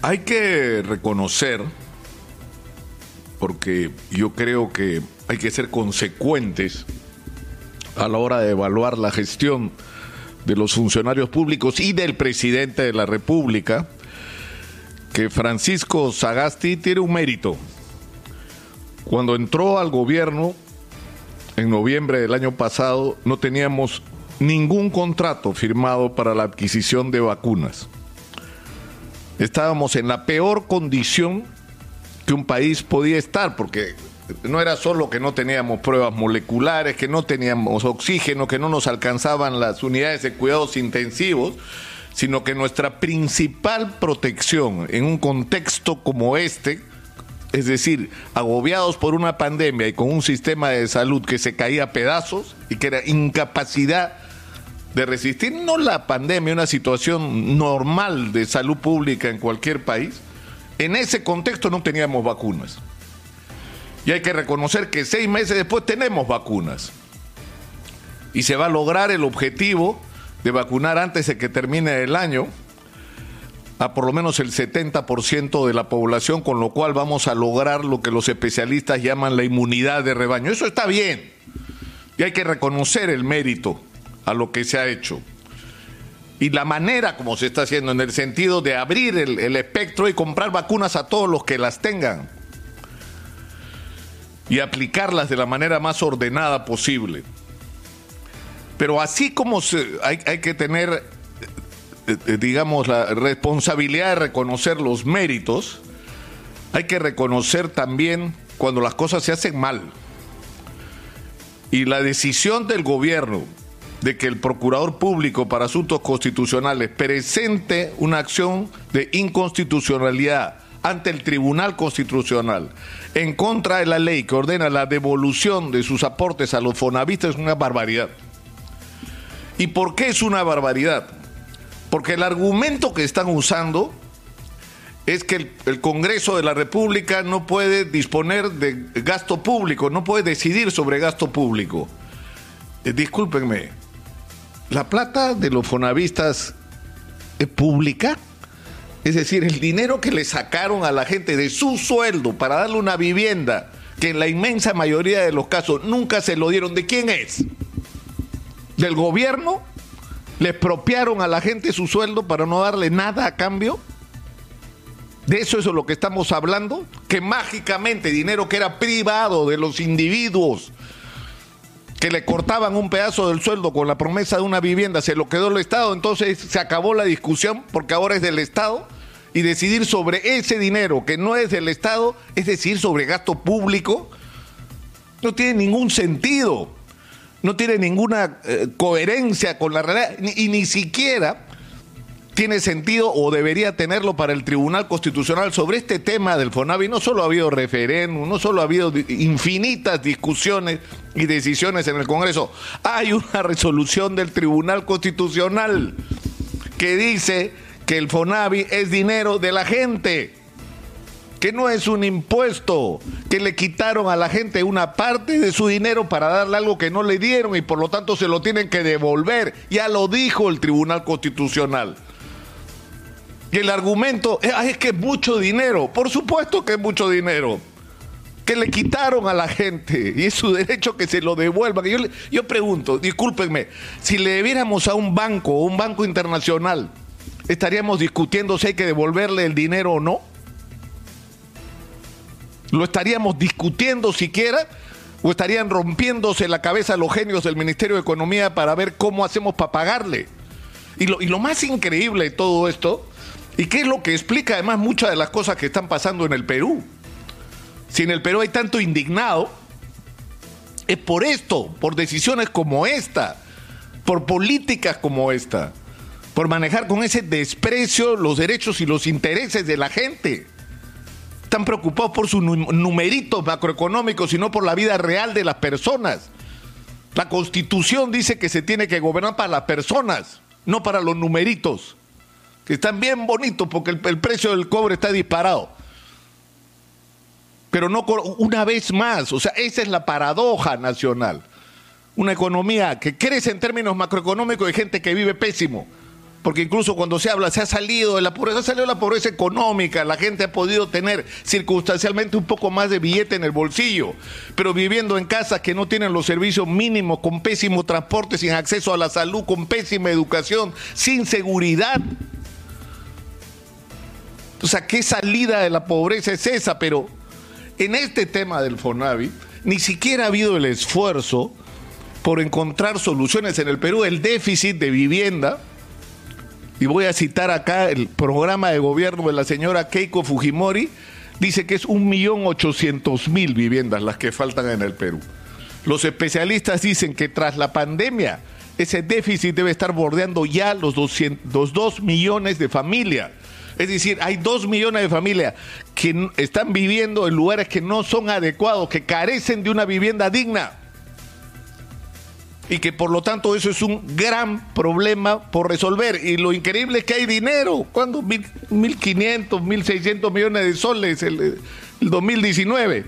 Hay que reconocer, porque yo creo que hay que ser consecuentes a la hora de evaluar la gestión de los funcionarios públicos y del presidente de la República, que Francisco Sagasti tiene un mérito. Cuando entró al gobierno en noviembre del año pasado, no teníamos ningún contrato firmado para la adquisición de vacunas estábamos en la peor condición que un país podía estar, porque no era solo que no teníamos pruebas moleculares, que no teníamos oxígeno, que no nos alcanzaban las unidades de cuidados intensivos, sino que nuestra principal protección en un contexto como este, es decir, agobiados por una pandemia y con un sistema de salud que se caía a pedazos y que era incapacidad de resistir no la pandemia, una situación normal de salud pública en cualquier país, en ese contexto no teníamos vacunas. Y hay que reconocer que seis meses después tenemos vacunas. Y se va a lograr el objetivo de vacunar antes de que termine el año a por lo menos el 70% de la población, con lo cual vamos a lograr lo que los especialistas llaman la inmunidad de rebaño. Eso está bien. Y hay que reconocer el mérito a lo que se ha hecho. Y la manera como se está haciendo, en el sentido de abrir el, espectro y comprar vacunas a todos los que las tengan. Y aplicarlas de la manera más ordenada posible. Pero así como hay, hay que tener, eh, eh, digamos, la responsabilidad de reconocer los méritos, hay que reconocer también cuando las cosas se hacen mal. Y la decisión del gobierno de que el Procurador Público para Asuntos Constitucionales presente una acción de inconstitucionalidad ante el Tribunal Constitucional en contra de la ley que ordena la devolución de sus aportes a los fonavistas es una barbaridad. ¿Y por qué es una barbaridad? Porque el argumento que están usando es que el, Congreso de la República no puede disponer de gasto público, no puede decidir sobre gasto público. Eh, discúlpenme, la plata de los fonavistas es pública. Es decir, el dinero que le sacaron a la gente de su sueldo para darle una vivienda, que en la inmensa mayoría de los casos nunca se lo dieron, ¿de quién es? ¿Del gobierno? ¿Le expropiaron a la gente su sueldo para no darle nada a cambio? ¿De eso es lo que estamos hablando? Que mágicamente dinero que era privado de los individuos que le cortaban un pedazo del sueldo con la promesa de una vivienda, se lo quedó el Estado, entonces se acabó la discusión porque ahora es del Estado y decidir sobre ese dinero que no es del Estado, es decir, sobre gasto público, no tiene ningún sentido, no tiene ninguna eh, coherencia con la realidad y ni siquiera tiene sentido o debería tenerlo para el Tribunal Constitucional sobre este tema del FONAVI. No solo ha habido referéndum, no solo ha habido infinitas discusiones y decisiones en el Congreso, hay una resolución del Tribunal Constitucional que dice que el FONAVI es dinero de la gente que no es un impuesto, que le quitaron a la gente una parte de su dinero para darle algo que no le dieron y por lo tanto se lo tienen que devolver. Ya lo dijo el Tribunal Constitucional. Y el argumento es, que es mucho dinero. Por supuesto que es mucho dinero. Que le quitaron a la gente y es su derecho que se lo devuelvan. Yo, yo pregunto, discúlpenme, si le debiéramos a un banco, un banco internacional, ¿estaríamos discutiendo si hay que devolverle el dinero o no? ¿Lo estaríamos discutiendo siquiera? ¿O estarían rompiéndose la cabeza los genios del Ministerio de Economía para ver cómo hacemos para pagarle? Y lo, y lo más increíble de todo esto ¿Y qué es lo que explica además muchas de las cosas que están pasando en el Perú? Si en el Perú hay tanto indignado, es por esto, por decisiones como esta, por políticas como esta, por manejar con ese desprecio los derechos y los intereses de la gente. Están preocupados por sus numeritos macroeconómicos y no por la vida real de las personas. La constitución dice que se tiene que gobernar para las personas, no para los numeritos están bien bonitos porque el, precio del cobre está disparado. Pero no una vez más, o sea, esa es la paradoja nacional. Una economía que crece en términos macroeconómicos de gente que vive pésimo. porque incluso cuando se habla, se ha salido de la pobreza, ha salido de la pobreza económica, la gente ha podido tener circunstancialmente un poco más de billete en el bolsillo, pero viviendo en casas que no tienen los servicios mínimos, con pésimo transporte, sin acceso a la salud, con pésima educación, sin seguridad. O sea, ¿qué salida de la pobreza es esa? Pero en este tema del FONAVI, ni siquiera ha habido el esfuerzo por encontrar soluciones en el Perú, el déficit de vivienda y voy a citar acá el programa de gobierno de la señora Keiko Fujimori, dice que es un millón ochocientos mil viviendas las que faltan en el Perú. Los especialistas dicen que tras la pandemia ese déficit debe estar bordeando ya los, 200, 2 millones de familias. Es decir, hay dos millones de familias que están viviendo en lugares que no son adecuados, que carecen de una vivienda digna y que por lo tanto eso es un gran problema por resolver. Y lo increíble es que hay dinero. ¿Cuándo? 1.500, 1.600 millones de soles el, el 2019.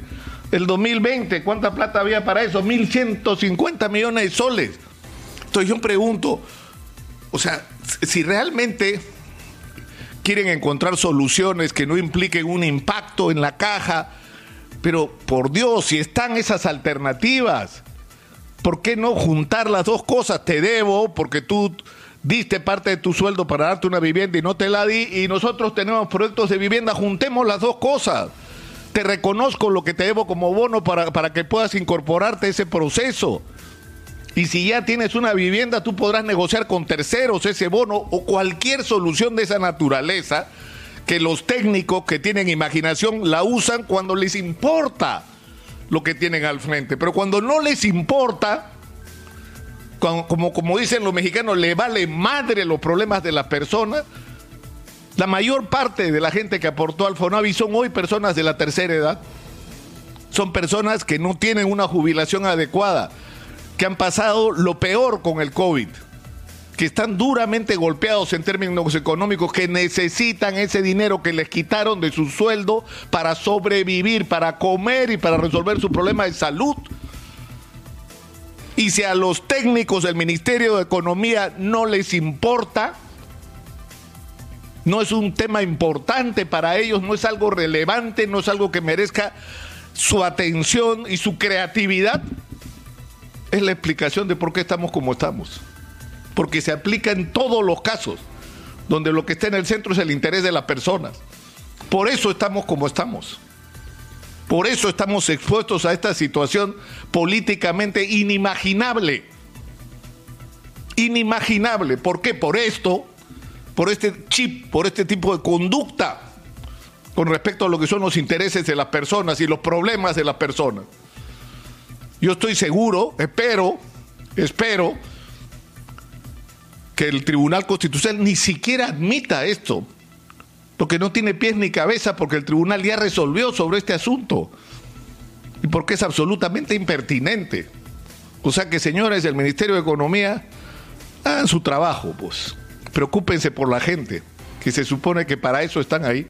El 2020, ¿cuánta plata había para eso? 1.150 millones de soles. Entonces yo pregunto, o sea, si realmente quieren encontrar soluciones que no impliquen un impacto en la caja, pero por Dios, si están esas alternativas, ¿por qué no juntar las dos cosas? Te debo porque tú diste parte de tu sueldo para darte una vivienda y no te la di y nosotros tenemos proyectos de vivienda, juntemos las dos cosas. Te reconozco lo que te debo como bono para, para que puedas incorporarte a ese proceso. Y si ya tienes una vivienda, tú podrás negociar con terceros ese bono o cualquier solución de esa naturaleza que los técnicos que tienen imaginación la usan cuando les importa lo que tienen al frente. Pero cuando no les importa, como, como dicen los mexicanos, le vale madre los problemas de las personas, la mayor parte de la gente que aportó al Fonavi son hoy personas de la tercera edad. Son personas que no tienen una jubilación adecuada, que han pasado lo peor con el COVID que están duramente golpeados en términos económicos, que necesitan ese dinero que les quitaron de su sueldo para sobrevivir, para comer y para resolver su problema de salud. Y si a los técnicos del Ministerio de Economía no les importa, no es un tema importante para ellos, no es algo relevante, no es algo que merezca su atención y su creatividad, es la explicación de por qué estamos como estamos porque se aplica en todos los casos, donde lo que está en el centro es el interés de las personas. Por eso estamos como estamos. Por eso estamos expuestos a esta situación políticamente inimaginable. Inimaginable. ¿Por qué? Por esto, por este chip, por este tipo de conducta con respecto a lo que son los intereses de las personas y los problemas de las personas. Yo estoy seguro, espero, espero que el Tribunal Constitucional ni siquiera admita esto, porque no tiene pies ni cabeza, porque el tribunal ya resolvió sobre este asunto y porque es absolutamente impertinente. O sea que, señores del Ministerio de Economía, hagan su trabajo, pues. Preocúpense por la gente, que se supone que para eso están ahí.